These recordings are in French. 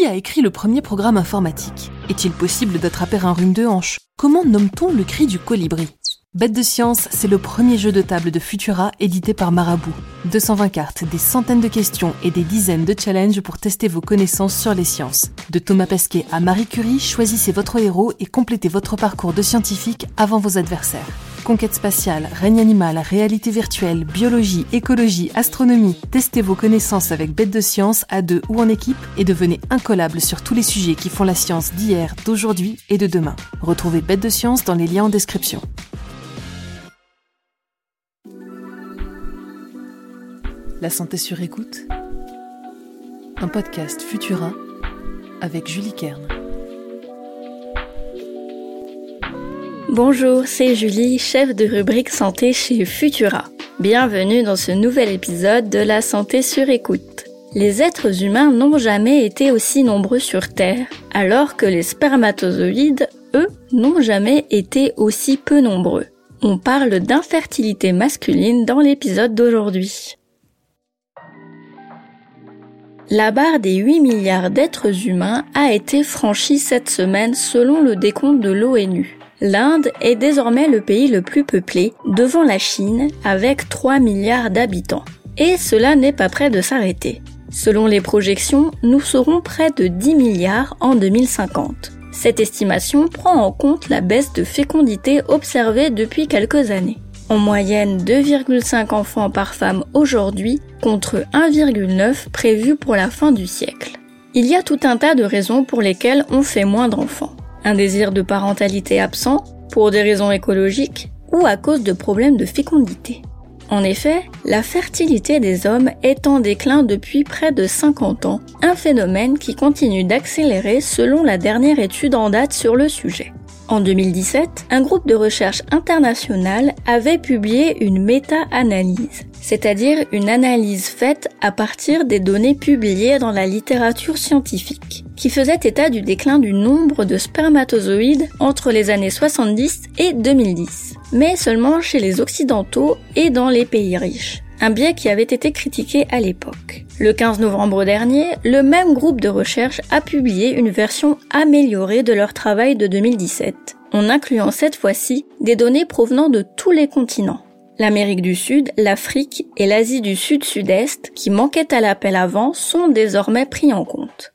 Qui a écrit le premier programme informatique? Est-il possible d'attraper un rhume de hanche? Comment nomme-t-on le cri du colibri? Bête de science, c'est le premier jeu de table de Futura édité par Marabout. 220 cartes, des centaines de questions et des dizaines de challenges pour tester vos connaissances sur les sciences. De Thomas Pesquet à Marie Curie, choisissez votre héros et complétez votre parcours de scientifique avant vos adversaires. Conquête spatiale, règne animal, réalité virtuelle, biologie, écologie, astronomie. Testez vos connaissances avec Bête de Science à deux ou en équipe et devenez incollable sur tous les sujets qui font la science d'hier, d'aujourd'hui et de demain. Retrouvez Bête de Science dans les liens en description. La santé sur écoute. Un podcast Futura avec Julie Kern. Bonjour, c'est Julie, chef de rubrique santé chez Futura. Bienvenue dans ce nouvel épisode de La santé sur écoute. Les êtres humains n'ont jamais été aussi nombreux sur Terre, alors que les spermatozoïdes, eux, n'ont jamais été aussi peu nombreux. On parle d'infertilité masculine dans l'épisode d'aujourd'hui. La barre des 8 milliards d'êtres humains a été franchie cette semaine selon le décompte de l'ONU. L'Inde est désormais le pays le plus peuplé, devant la Chine, avec 3 milliards d'habitants. Et cela n'est pas près de s'arrêter. Selon les projections, nous serons près de 10 milliards en 2050. Cette estimation prend en compte la baisse de fécondité observée depuis quelques années en moyenne 2,5 enfants par femme aujourd'hui contre 1,9 prévu pour la fin du siècle. Il y a tout un tas de raisons pour lesquelles on fait moins d'enfants. Un désir de parentalité absent, pour des raisons écologiques, ou à cause de problèmes de fécondité. En effet, la fertilité des hommes est en déclin depuis près de 50 ans, un phénomène qui continue d'accélérer selon la dernière étude en date sur le sujet. En 2017, un groupe de recherche international avait publié une méta-analyse, c'est-à-dire une analyse faite à partir des données publiées dans la littérature scientifique, qui faisait état du déclin du nombre de spermatozoïdes entre les années 70 et 2010, mais seulement chez les occidentaux et dans les pays riches un biais qui avait été critiqué à l'époque. Le 15 novembre dernier, le même groupe de recherche a publié une version améliorée de leur travail de 2017, en incluant cette fois-ci des données provenant de tous les continents. L'Amérique du Sud, l'Afrique et l'Asie du Sud-Sud-Est, qui manquaient à l'appel avant, sont désormais pris en compte.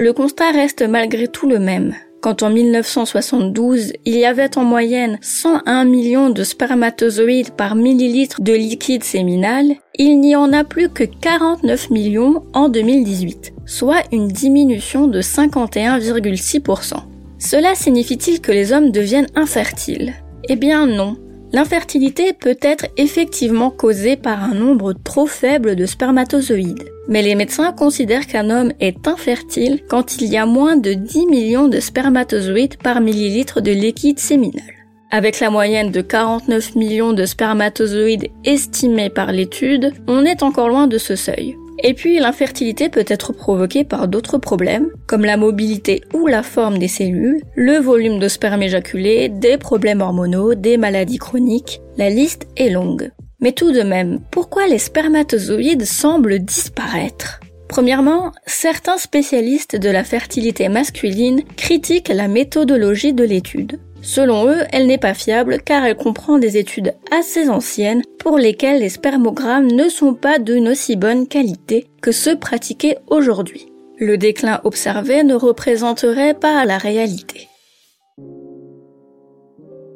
Le constat reste malgré tout le même. Quand en 1972, il y avait en moyenne 101 millions de spermatozoïdes par millilitre de liquide séminal, il n'y en a plus que 49 millions en 2018, soit une diminution de 51,6%. Cela signifie-t-il que les hommes deviennent infertiles? Eh bien non. L'infertilité peut être effectivement causée par un nombre trop faible de spermatozoïdes. Mais les médecins considèrent qu'un homme est infertile quand il y a moins de 10 millions de spermatozoïdes par millilitre de liquide séminal. Avec la moyenne de 49 millions de spermatozoïdes estimés par l'étude, on est encore loin de ce seuil. Et puis l'infertilité peut être provoquée par d'autres problèmes, comme la mobilité ou la forme des cellules, le volume de sperme éjaculé, des problèmes hormonaux, des maladies chroniques, la liste est longue. Mais tout de même, pourquoi les spermatozoïdes semblent disparaître? Premièrement, certains spécialistes de la fertilité masculine critiquent la méthodologie de l'étude. Selon eux, elle n'est pas fiable car elle comprend des études assez anciennes pour lesquelles les spermogrammes ne sont pas d'une aussi bonne qualité que ceux pratiqués aujourd'hui. Le déclin observé ne représenterait pas la réalité.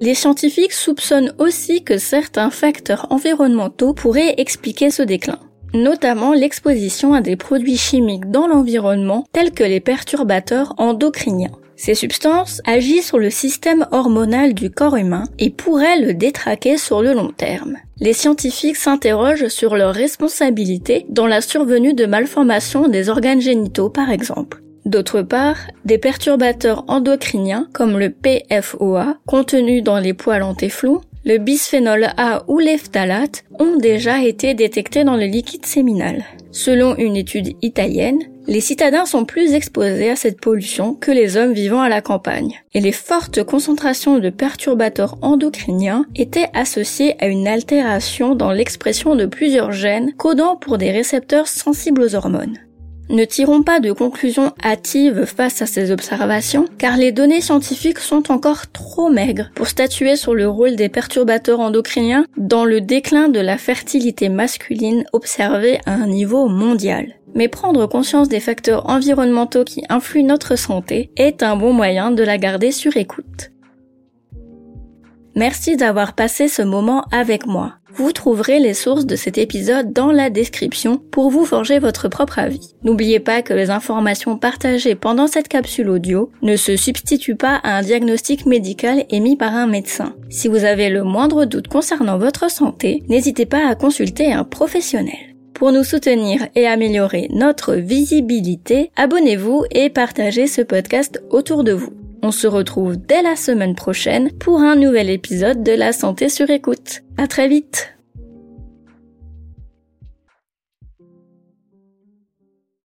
Les scientifiques soupçonnent aussi que certains facteurs environnementaux pourraient expliquer ce déclin, notamment l'exposition à des produits chimiques dans l'environnement tels que les perturbateurs endocriniens. Ces substances agissent sur le système hormonal du corps humain et pourraient le détraquer sur le long terme. Les scientifiques s'interrogent sur leur responsabilité dans la survenue de malformations des organes génitaux par exemple. D'autre part, des perturbateurs endocriniens comme le PFOA, contenu dans les poils en le bisphénol A ou les phtalates ont déjà été détectés dans le liquide séminal. Selon une étude italienne, les citadins sont plus exposés à cette pollution que les hommes vivant à la campagne, et les fortes concentrations de perturbateurs endocriniens étaient associées à une altération dans l'expression de plusieurs gènes codant pour des récepteurs sensibles aux hormones. Ne tirons pas de conclusions hâtives face à ces observations, car les données scientifiques sont encore trop maigres pour statuer sur le rôle des perturbateurs endocriniens dans le déclin de la fertilité masculine observé à un niveau mondial. Mais prendre conscience des facteurs environnementaux qui influent notre santé est un bon moyen de la garder sur écoute. Merci d'avoir passé ce moment avec moi. Vous trouverez les sources de cet épisode dans la description pour vous forger votre propre avis. N'oubliez pas que les informations partagées pendant cette capsule audio ne se substituent pas à un diagnostic médical émis par un médecin. Si vous avez le moindre doute concernant votre santé, n'hésitez pas à consulter un professionnel. Pour nous soutenir et améliorer notre visibilité, abonnez-vous et partagez ce podcast autour de vous. On se retrouve dès la semaine prochaine pour un nouvel épisode de La Santé sur écoute. À très vite!